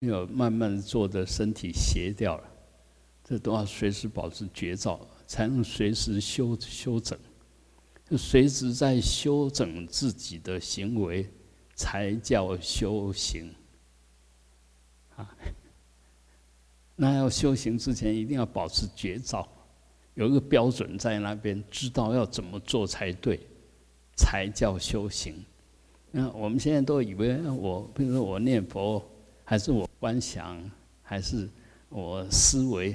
有慢慢做的身体斜掉了，这都要随时保持觉照，才能随时修修整，就随时在修整自己的行为，才叫修行。啊，那要修行之前，一定要保持觉照，有一个标准在那边，知道要怎么做才对，才叫修行。那我们现在都以为我，比如说我念佛，还是我观想，还是我思维，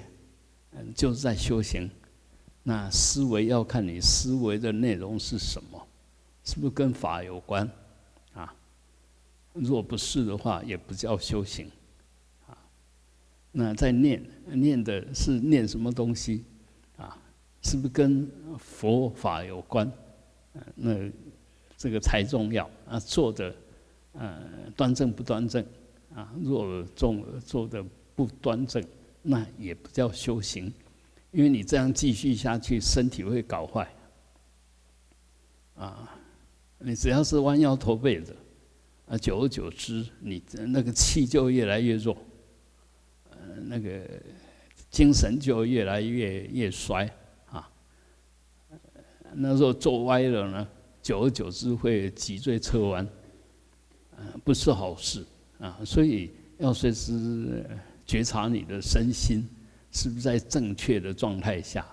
嗯，就是在修行。那思维要看你思维的内容是什么，是不是跟法有关？啊，若不是的话，也不叫修行。啊，那在念念的是念什么东西？啊，是不是跟佛法有关？那。这个才重要啊！做的，呃，端正不端正啊？若做做的不端正，那也不叫修行，因为你这样继续下去，身体会搞坏。啊，你只要是弯腰驼背的，啊，久而久之，你那个气就越来越弱，呃，那个精神就越来越越衰啊。那时候坐歪了呢？久而久之会脊椎侧弯，啊，不是好事啊，所以要随时觉察你的身心是不是在正确的状态下，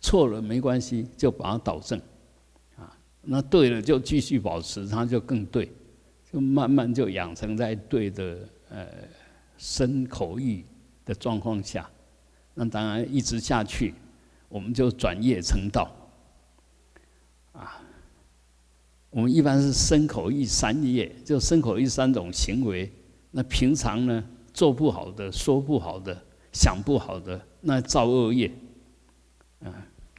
错了没关系，就把它导正，啊，那对了就继续保持，它就更对，就慢慢就养成在对的呃身口意的状况下，那当然一直下去，我们就转业成道。我们一般是身口意三业，就身口意三种行为。那平常呢，做不好的、说不好的、想不好的，那造恶业。啊，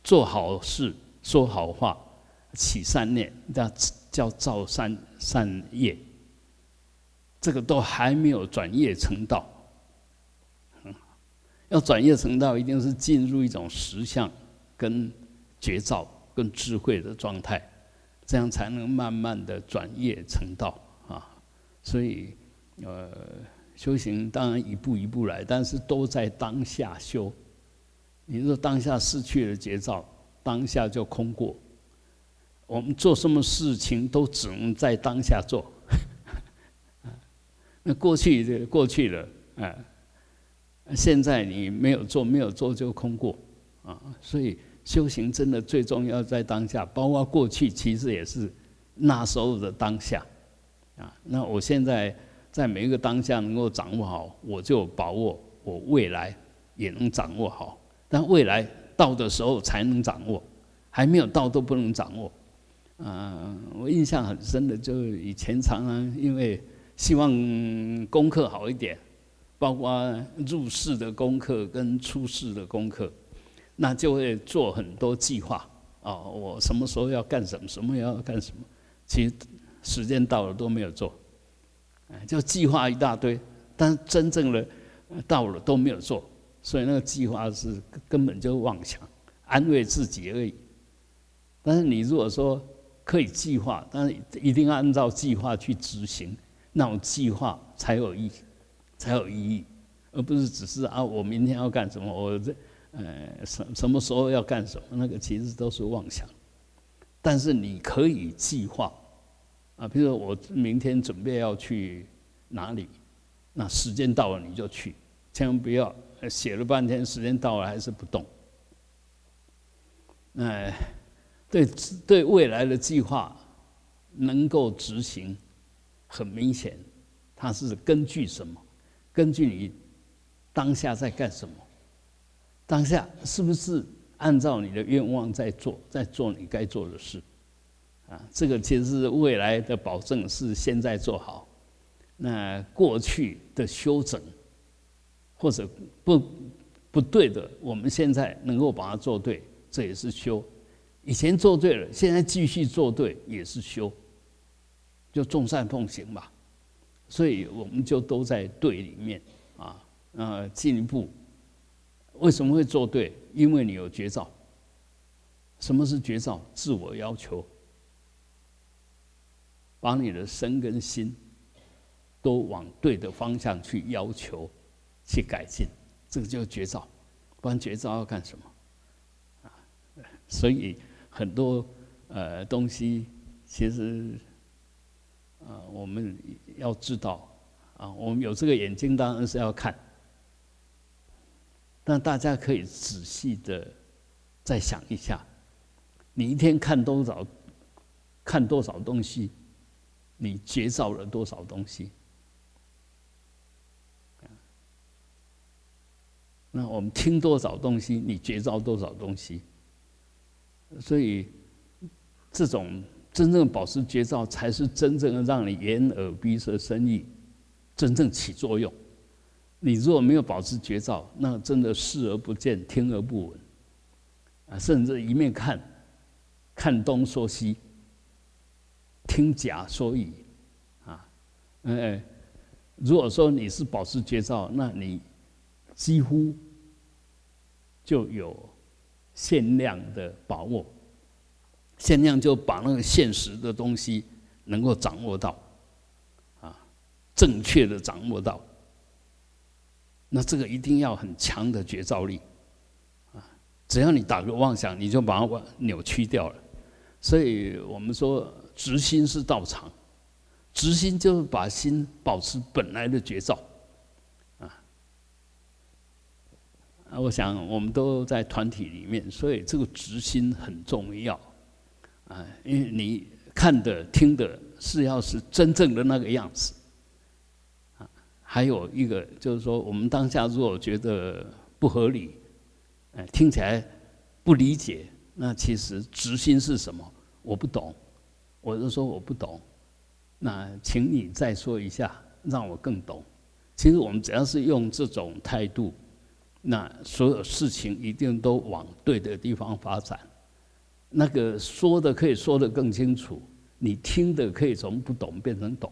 做好事、说好话、起善念，叫叫造善善业。这个都还没有转业成道。要转业成道，一定是进入一种实相、跟觉照、跟智慧的状态。这样才能慢慢的转业成道啊！所以，呃，修行当然一步一步来，但是都在当下修。你若当下失去了节奏，当下就空过。我们做什么事情都只能在当下做。那过去就过去了，啊，现在你没有做，没有做就空过啊！所以。修行真的最重要在当下，包括过去其实也是那时候的当下，啊，那我现在在每一个当下能够掌握好，我就把握我未来也能掌握好，但未来到的时候才能掌握，还没有到都不能掌握。嗯，我印象很深的，就以前常常因为希望功课好一点，包括入世的功课跟出世的功课。那就会做很多计划哦，我什么时候要干什么，什么要干什么，其实时间到了都没有做，就计划一大堆，但真正的到了都没有做，所以那个计划是根本就妄想，安慰自己而已。但是你如果说可以计划，但是一定要按照计划去执行，那种计划才有意，才有意义，而不是只是啊，我明天要干什么，我这。呃，什什么时候要干什么？那个其实都是妄想，但是你可以计划啊。比如说，我明天准备要去哪里，那时间到了你就去，千万不要写了半天，时间到了还是不动。哎，对对，未来的计划能够执行，很明显，它是根据什么？根据你当下在干什么？当下是不是按照你的愿望在做，在做你该做的事？啊，这个其实是未来的保证，是现在做好。那过去的修整或者不不对的，我们现在能够把它做对，这也是修。以前做对了，现在继续做对也是修，就众善奉行吧。所以我们就都在对里面啊，呃，进一步。为什么会做对？因为你有绝招。什么是绝招？自我要求，把你的身跟心都往对的方向去要求、去改进，这个就是绝招。不然绝招要干什么？啊，所以很多呃东西，其实啊，我们要知道啊，我们有这个眼睛当然是要看，但大家可以仔细的再想一下，你一天看多少，看多少东西，你绝招了多少东西？那我们听多少东西，你觉照多少东西，所以这种真正保持觉照，才是真正的让你眼耳鼻舌身意真正起作用。你如果没有保持觉照，那真的视而不见，听而不闻，啊，甚至一面看，看东说西，听假说乙，啊，哎，如果说你是保持觉照，那你。几乎就有限量的把握，限量就把那个现实的东西能够掌握到，啊，正确的掌握到，那这个一定要很强的觉照力，啊，只要你打个妄想，你就把它扭曲掉了。所以我们说，直心是道场，直心就是把心保持本来的觉照。啊，我想我们都在团体里面，所以这个执心很重要，啊，因为你看的、听的是要是真正的那个样子，还有一个就是说，我们当下如果觉得不合理，哎，听起来不理解，那其实执心是什么？我不懂，我就说我不懂，那请你再说一下，让我更懂。其实我们只要是用这种态度。那所有事情一定都往对的地方发展，那个说的可以说的更清楚，你听的可以从不懂变成懂。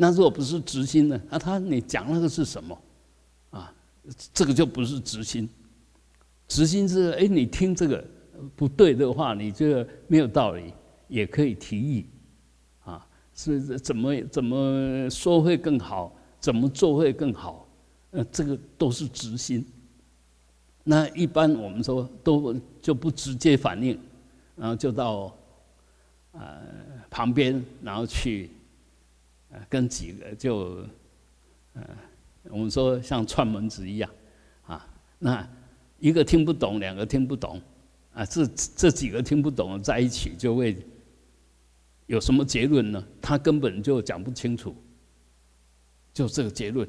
那如果不是直心呢？那他你讲那个是什么？啊，这个就不是直心。直心是哎，你听这个不对的话，你觉得没有道理，也可以提议，啊，是怎么怎么说会更好，怎么做会更好。呃，这个都是直心。那一般我们说都就不直接反应，然后就到呃旁边，然后去呃跟几个就呃我们说像串门子一样啊，那一个听不懂，两个听不懂啊，这这几个听不懂在一起就会有什么结论呢？他根本就讲不清楚，就这个结论。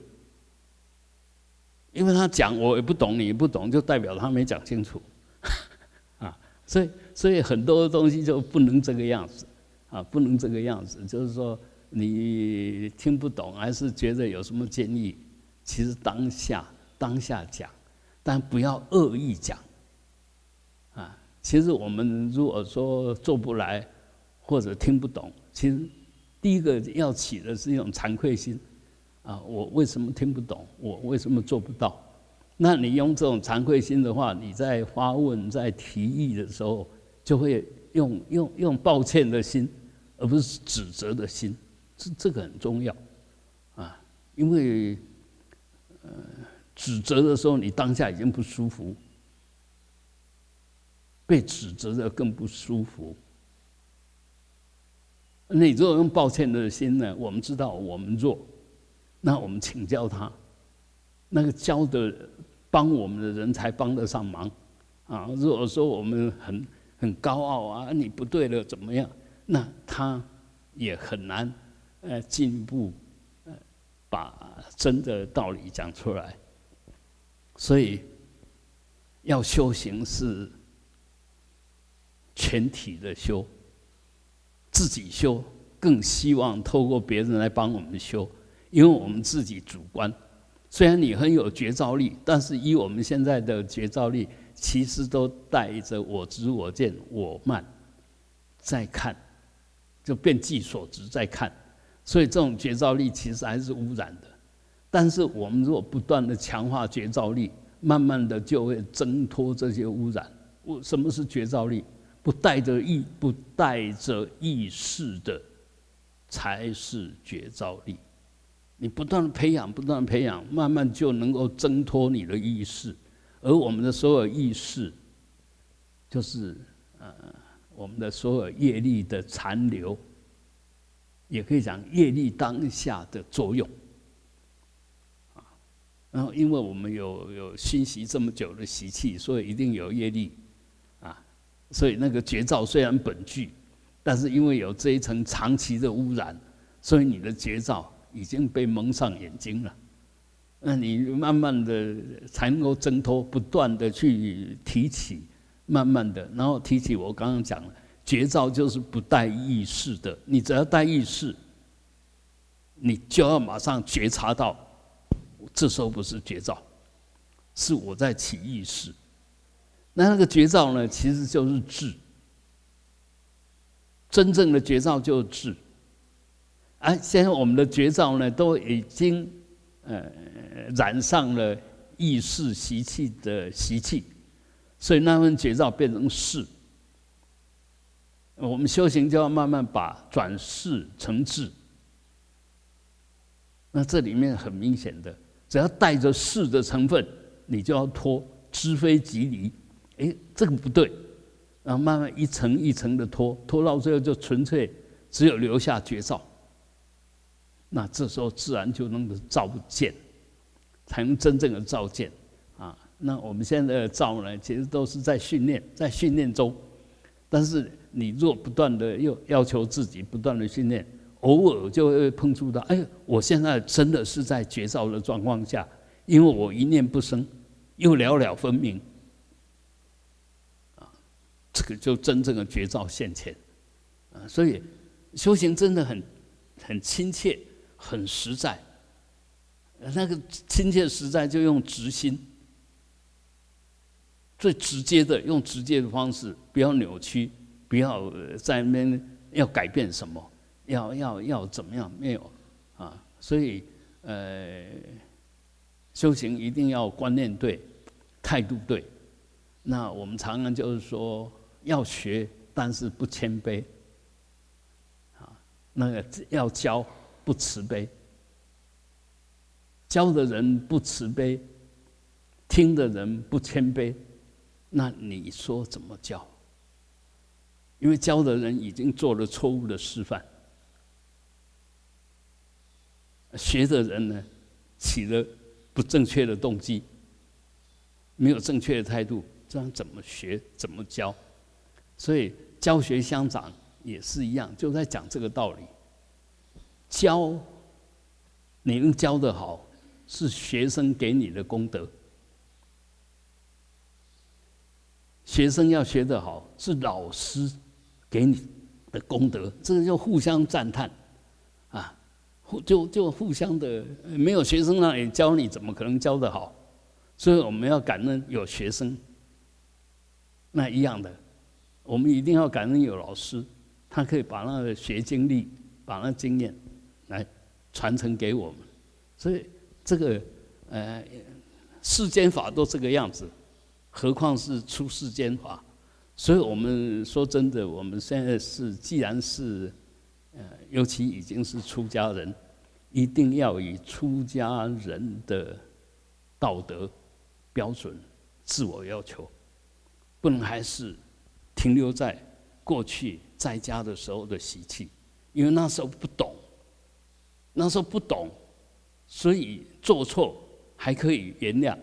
因为他讲我也不懂，你也不懂，就代表他没讲清楚，啊，所以所以很多东西就不能这个样子，啊，不能这个样子，就是说你听不懂，还是觉得有什么建议，其实当下当下讲，但不要恶意讲，啊，其实我们如果说做不来或者听不懂，其实第一个要起的是一种惭愧心。啊，我为什么听不懂？我为什么做不到？那你用这种惭愧心的话，你在发问、在提议的时候，就会用用用抱歉的心，而不是指责的心。这这个很重要啊，因为呃，指责的时候，你当下已经不舒服，被指责的更不舒服。那你如果用抱歉的心呢？我们知道我们弱。那我们请教他，那个教的帮我们的人才帮得上忙，啊，如果说我们很很高傲啊，你不对了怎么样？那他也很难呃进一步呃把真的道理讲出来。所以要修行是全体的修，自己修更希望透过别人来帮我们修。因为我们自己主观，虽然你很有觉照力，但是以我们现在的觉照力，其实都带着我执、我见、我慢在看，就变计所执在看，所以这种觉照力其实还是污染的。但是我们如果不断的强化觉照力，慢慢的就会挣脱这些污染。我什么是觉照力？不带着意、不带着意识的，才是觉照力。你不断的培养，不断培养，慢慢就能够挣脱你的意识，而我们的所有意识，就是呃我们的所有业力的残留，也可以讲业力当下的作用。啊，然后因为我们有有熏习这么久的习气，所以一定有业力，啊，所以那个绝招虽然本具，但是因为有这一层长期的污染，所以你的绝招。已经被蒙上眼睛了，那你慢慢的才能够挣脱，不断的去提起，慢慢的，然后提起我刚刚讲了，绝招就是不带意识的，你只要带意识，你就要马上觉察到，这时候不是绝招，是我在起意识，那那个绝招呢，其实就是智，真正的绝招就是智。啊，现在我们的绝招呢，都已经呃染上了意识习气的习气，所以那份绝招变成事。我们修行就要慢慢把转世成智。那这里面很明显的，只要带着事的成分，你就要脱知非即离。哎，这个不对，然后慢慢一层一层的脱，脱到最后就纯粹只有留下绝招。那这时候自然就能够照见，才能真正的照见啊。那我们现在的照呢，其实都是在训练，在训练中。但是你若不断的又要求自己不断的训练，偶尔就会碰触到，哎，我现在真的是在绝招的状况下，因为我一念不生，又了了分明，啊，这个就真正的绝招现前啊。所以修行真的很很亲切。很实在，那个亲切实在就用直心，最直接的用直接的方式，不要扭曲，不要在那边要改变什么，要要要怎么样？没有啊，所以呃，修行一定要观念对，态度对。那我们常常就是说要学，但是不谦卑啊，那个要教。不慈悲，教的人不慈悲，听的人不谦卑，那你说怎么教？因为教的人已经做了错误的示范，学的人呢起了不正确的动机，没有正确的态度，这样怎么学？怎么教？所以教学相长也是一样，就在讲这个道理。教，你能教得好，是学生给你的功德；学生要学得好，是老师给你的功德。这个就互相赞叹，啊，互就就互相的。没有学生那里教你，怎么可能教得好？所以我们要感恩有学生。那一样的，我们一定要感恩有老师，他可以把那个学经历，把那经验。来传承给我们，所以这个呃世间法都这个样子，何况是出世间法？所以我们说真的，我们现在是既然是呃，尤其已经是出家人，一定要以出家人的道德标准自我要求，不能还是停留在过去在家的时候的习气，因为那时候不懂。那时候不懂，所以做错还可以原谅，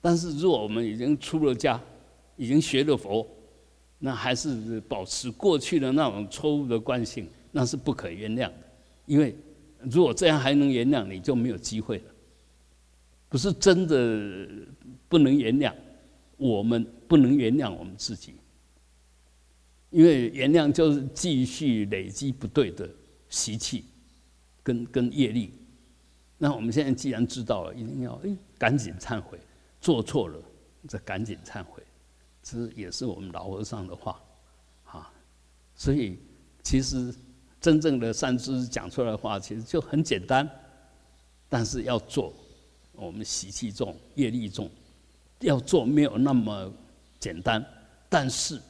但是如果我们已经出了家，已经学了佛，那还是保持过去的那种错误的惯性，那是不可原谅的。因为如果这样还能原谅，你就没有机会了。不是真的不能原谅，我们不能原谅我们自己，因为原谅就是继续累积不对的习气。跟跟业力，那我们现在既然知道了，一定要哎赶紧忏悔，做错了再赶紧忏悔，这也是我们老和尚的话，啊，所以其实真正的善知识讲出来的话，其实就很简单，但是要做，我们习气重，业力重，要做没有那么简单，但是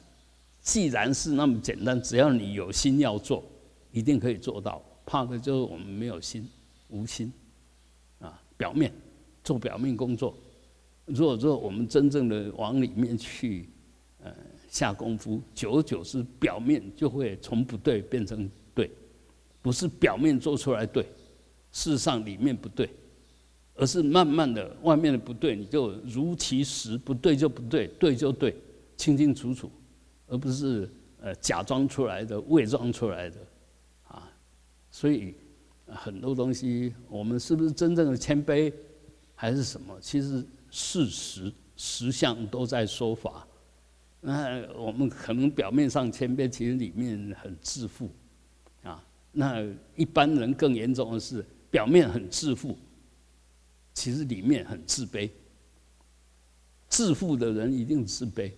既然是那么简单，只要你有心要做，一定可以做到。怕的就是我们没有心，无心。啊表面做表面工作。如果说我们真正的往里面去，呃，下功夫，久而久之，表面就会从不对变成对，不是表面做出来对，事实上里面不对，而是慢慢的外面的不对，你就如其实，不对就不对，对就对，清清楚楚，而不是呃假装出来的、伪装出来的，啊，所以很多东西，我们是不是真正的谦卑，还是什么？其实。事实实相都在说法，那我们可能表面上谦卑，其实里面很自负，啊，那一般人更严重的是表面很自负，其实里面很自卑。自负的人一定自卑，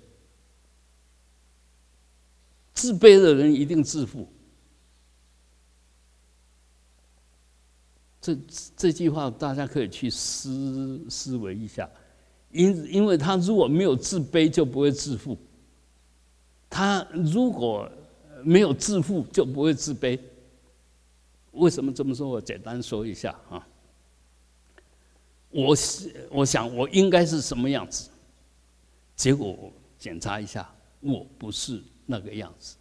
自卑的人一定自负。这这句话大家可以去思思维一下。因因为他如果没有自卑，就不会自负；他如果没有自负，就不会自卑。为什么这么说？我简单说一下啊。我我想我应该是什么样子，结果检查一下，我不是那个样子，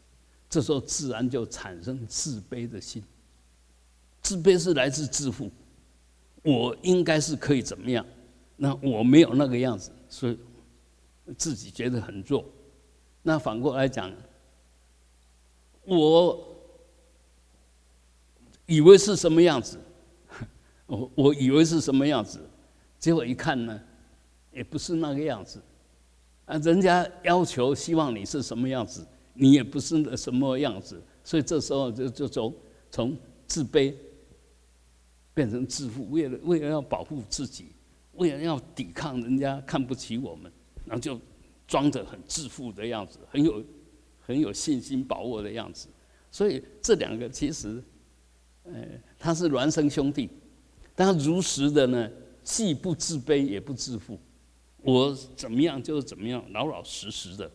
这时候自然就产生自卑的心。自卑是来自自负，我应该是可以怎么样？那我没有那个样子，所以自己觉得很弱。那反过来讲，我以为是什么样子，我 我以为是什么样子，结果一看呢，也不是那个样子。啊，人家要求希望你是什么样子，你也不是什么样子，所以这时候就就从从自卑变成自负，为了为了要保护自己。为了要抵抗人家看不起我们，然后就装着很自负的样子，很有很有信心把握的样子。所以这两个其实，呃，他是孪生兄弟，但他如实的呢，既不自卑也不自负。我怎么样就是怎么样，老老实实的，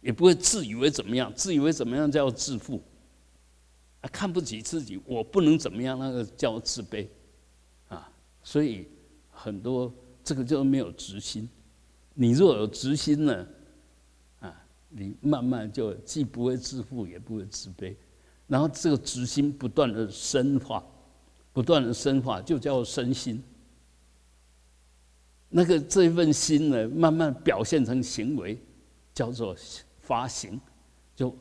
也不会自以为怎么样，自以为怎么样叫自负。啊，看不起自己，我不能怎么样，那个叫自卑，啊，所以很多。这个就没有执心，你若有执心呢，啊，你慢慢就既不会自负，也不会自卑，然后这个执心不断的深化，不断的深化，就叫身心。那个这一份心呢，慢慢表现成行为，叫做发行，就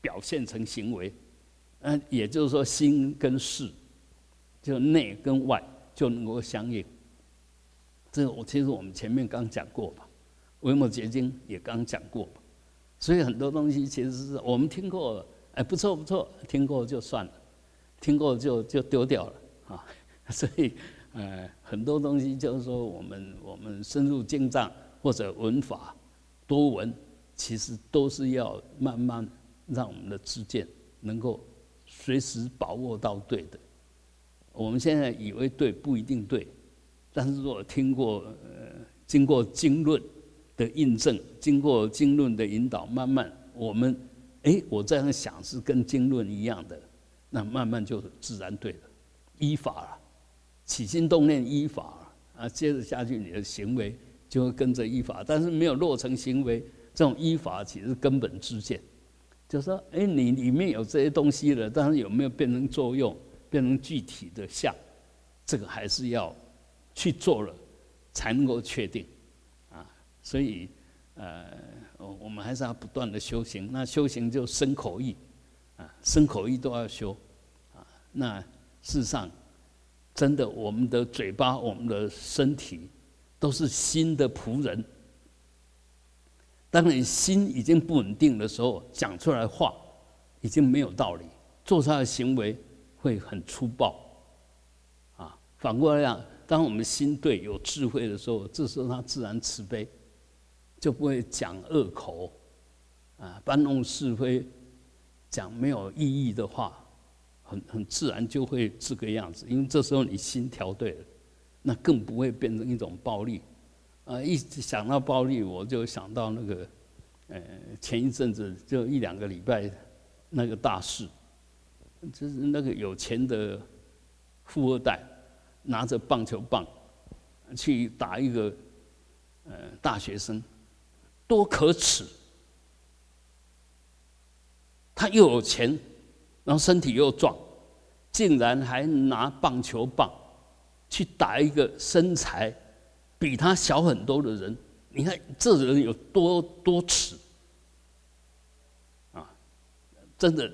表现成行为。嗯，也就是说，心跟事，就内跟外就能够相应。这我其实我们前面刚讲过吧，维摩诘经也刚讲过吧，所以很多东西其实是我们听过，哎，不错不错，听过就算了，听过就就丢掉了啊。所以呃，很多东西就是说，我们我们深入经藏或者文法多闻，其实都是要慢慢让我们的知见能够随时把握到对的。我们现在以为对，不一定对。但是，如果听过呃，经过经论的印证，经过经论的引导，慢慢我们，哎，我这样想是跟经论一样的，那慢慢就自然对了。依法了，起心动念依法啊，接着下去你的行为就会跟着依法，但是没有落成行为，这种依法其实根本之见，就说，哎，你里面有这些东西了，但是有没有变成作用，变成具体的相，这个还是要。去做了，才能够确定，啊，所以，呃，我们还是要不断的修行。那修行就身口意，啊，身口意都要修，啊，那事实上，真的，我们的嘴巴、我们的身体，都是心的仆人。当你心已经不稳定的时候，讲出来话已经没有道理，做出来的行为会很粗暴，啊，反过来讲。当我们心对有智慧的时候，这时候他自然慈悲，就不会讲恶口，啊，搬弄是非，讲没有意义的话，很很自然就会这个样子。因为这时候你心调对了，那更不会变成一种暴力。啊，一想到暴力，我就想到那个，呃，前一阵子就一两个礼拜那个大事，就是那个有钱的富二代。拿着棒球棒去打一个呃大学生，多可耻！他又有钱，然后身体又壮，竟然还拿棒球棒去打一个身材比他小很多的人。你看这人有多多耻啊！真的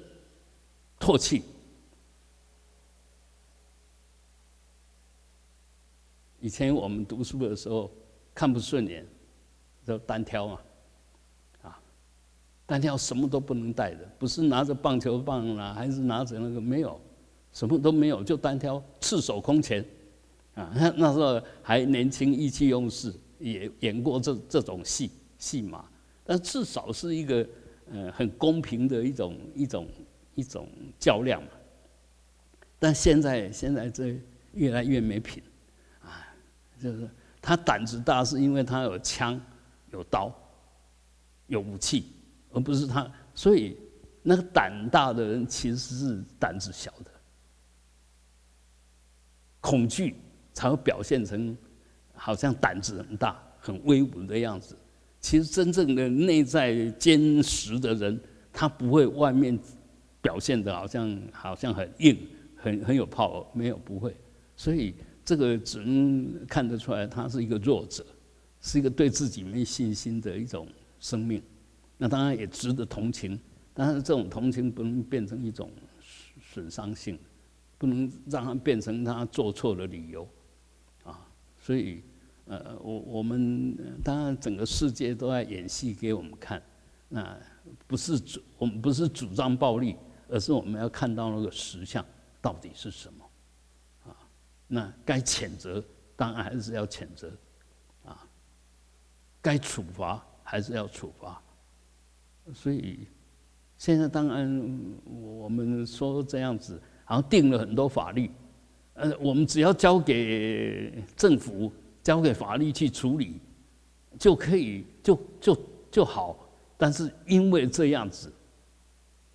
唾弃。以前我们读书的时候看不顺眼，就单挑嘛。啊单挑什么都不能带的，不是拿着棒球棒啦，还是拿着那个没有，什么都没有，就单挑，赤手空拳，啊，那那时候还年轻，意气用事，也演过这这种戏戏码，但至少是一个呃很公平的一种一种一种较量嘛。但现在现在这越来越没品，就是他胆子大，是因为他有枪、有刀、有武器。而不是他，所以那个胆大的人其实是胆子小的，恐惧才会表现成好像胆子很大、很威武的样子。其实真正的内在坚实的人，他不会外面表现的好像好像很硬、很很有炮，没有不会。所以这个只能看得出来，他是一个弱者，是一个对自己没信心的一种生命。那当然也值得同情，但是这种同情不能变成一种损伤性，不能让他变成他做错的理由，啊，所以呃，我我们当然整个世界都在演戏给我们看，那不是主我们不是主张暴力，而是我们要看到那个实相到底是什么，那该谴责当然还是要谴责，啊，该处罚还是要处罚。所以，现在当然我们说这样子，然后定了很多法律，呃，我们只要交给政府，交给法律去处理，就可以就就就好。但是因为这样子，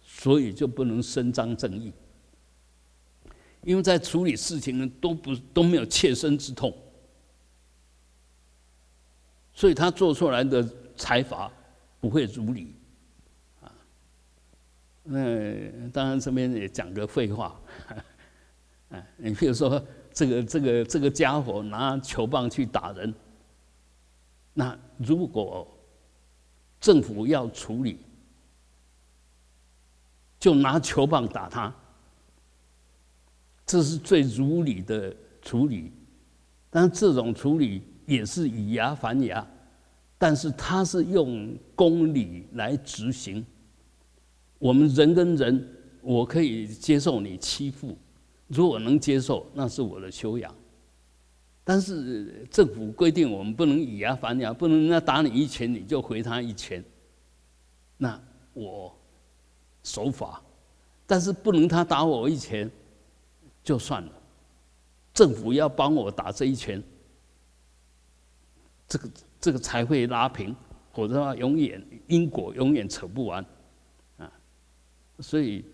所以就不能伸张正义，因为在处理事情都不都没有切身之痛，所以他做出来的裁罚不会如理。那当然，这边也讲个废话，哎，你比如说这个这个这个家伙拿球棒去打人，那如果政府要处理，就拿球棒打他，这是最如理的处理。但这种处理也是以牙还牙，但是他是用公理来执行。我们人跟人，我可以接受你欺负，如果能接受，那是我的修养。但是政府规定我们不能以牙还牙，不能人家打你一拳你就回他一拳，那我守法，但是不能他打我一拳就算了，政府要帮我打这一拳，这个这个才会拉平，否则的话永远因果永远扯不完。啊所以，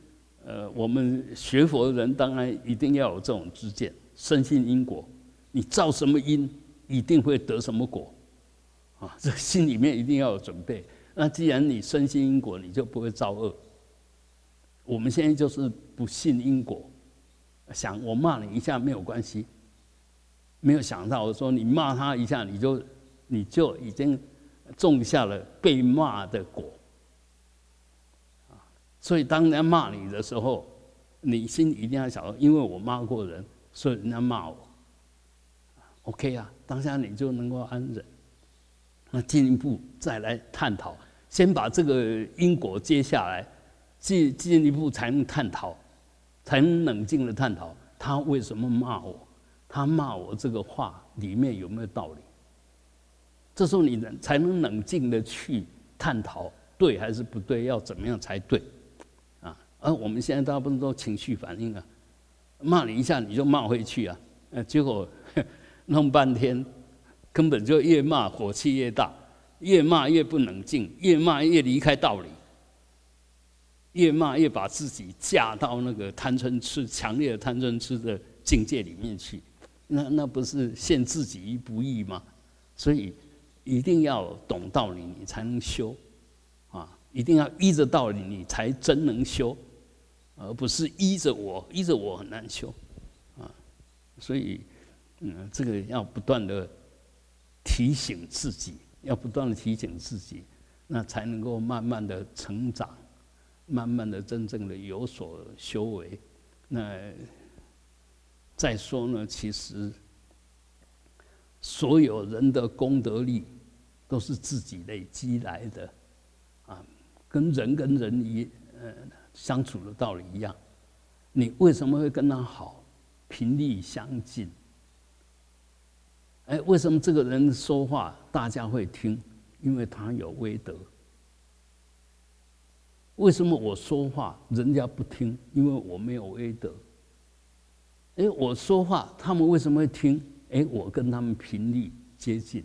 呃，我们学佛的人当然一定要有这种知见，深信因果。你造什么因，一定会得什么果，啊，这心里面一定要有准备。那既然你深信因果，你就不会造恶。我们现在就是不信因果，想我骂你一下没有关系，没有想到我说你骂他一下，你就你就已经种下了被骂的果。所以，当人家骂你的时候，你心里一定要想到，因为我骂过人，所以人家骂我。OK 啊，当下你就能够安忍。那进一步再来探讨，先把这个因果接下来，进进一步才能探讨，才能冷静的探讨他为什么骂我，他骂我这个话里面有没有道理？这时候你能才能冷静的去探讨对还是不对，要怎么样才对？啊而我们现在大部分都情绪反应啊，骂你一下你就骂回去啊，呃，结果弄半天，根本就越骂火气越大，越骂越不冷静，越骂越离开道理，越骂越把自己架到那个贪嗔痴强烈的贪嗔痴的境界里面去，那那不是陷自己于不义吗？所以一定要懂道理，你才能修啊！一定要依着道理，你才真能修，而不是依着我，依着我很难修啊！所以，嗯，这个要不断的提醒自己，要不断的提醒自己，那才能够慢慢的成长，慢慢的真正的有所修为。那再说呢，其实所有人的功德力都是自己累积来的，啊，跟人跟人一呃相处的道理一样，你为什么会跟他好？频率相近。哎，为什么这个人说话大家会听？因为他有威德。为什么我说话人家不听？因为我没有威德。哎，我说话他们为什么会听？哎，我跟他们频率接近，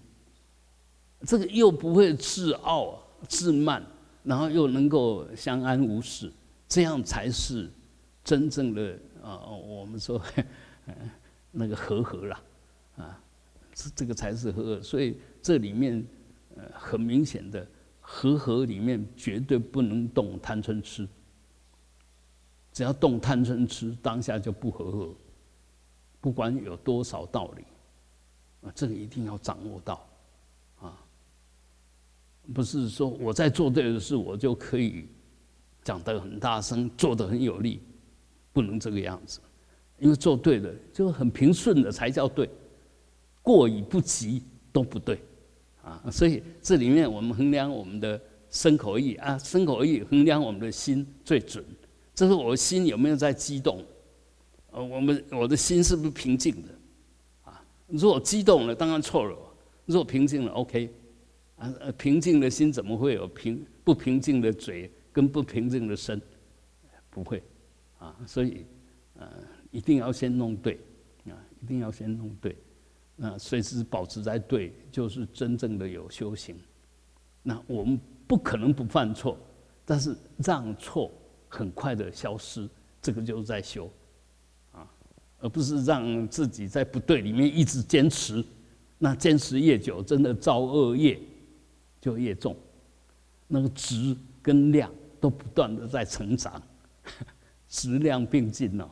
这个又不会自傲自慢，然后又能够相安无事，这样才是真正的啊！我们说 那个和和啦，啊，这这个才是和。所以这里面呃很明显的。和合里面绝对不能动贪嗔痴，只要动贪嗔痴，当下就不和合。不管有多少道理，啊，这个一定要掌握到，啊，不是说我在做对的事，我就可以讲得很大声，做得很有力，不能这个样子，因为做对的就很平顺的才叫对，过与不及都不对。啊，所以这里面我们衡量我们的身口意啊，身口意衡量我们的心最准。这是我的心有没有在激动？呃，我们我的心是不是平静的？啊，如果激动了，当然错了；如果平静了，OK。啊，平静的心怎么会有平不平静的嘴跟不平静的身？不会。啊，所以呃，一定要先弄对，啊，一定要先弄对。那随时保持在对，就是真正的有修行。那我们不可能不犯错，但是让错很快的消失，这个就是在修，啊，而不是让自己在不对里面一直坚持。那坚持越久，真的造恶业就越重。那个质跟量都不断的在成长，质量并进哦。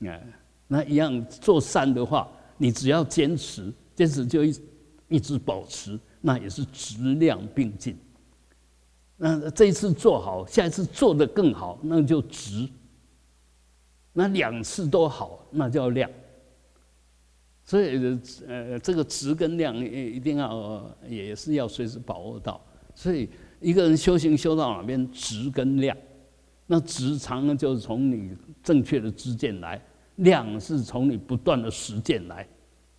啊，那一样做善的话。你只要坚持，坚持就一一直保持，那也是质量并进。那这一次做好，下一次做的更好，那就值。那两次都好，那叫量。所以呃，这个值跟量一定要也是要随时把握到。所以一个人修行修到哪边，值跟量，那值常呢就是从你正确的知见来。量是从你不断的实践来，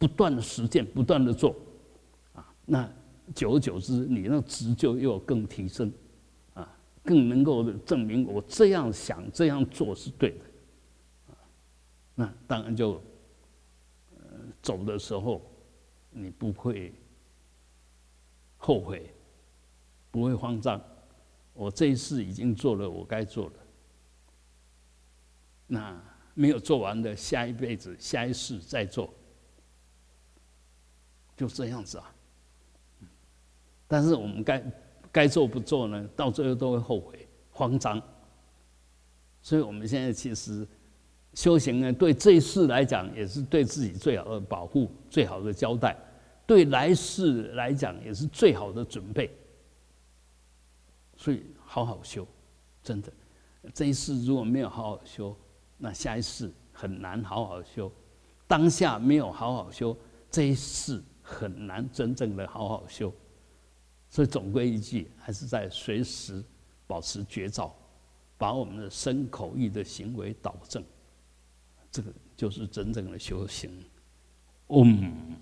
不断的实践，不断的做，啊，那久而久之，你那值就又更提升，啊，更能够证明我这样想、这样做是对的，啊，那当然就，走的时候你不会后悔，不会慌张，我这一次已经做了我该做的，那。没有做完的，下一辈子、下一世再做，就这样子啊。但是我们该该做不做呢？到最后都会后悔、慌张。所以我们现在其实修行呢，对这一世来讲，也是对自己最好的保护、最好的交代；对来世来讲，也是最好的准备。所以好好修，真的，这一世如果没有好好修。那下一世很难好好修，当下没有好好修，这一世很难真正的好好修，所以总归一句，还是在随时保持觉照，把我们的身口意的行为导正，这个就是真正的修行。嗯，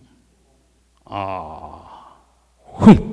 啊，哼。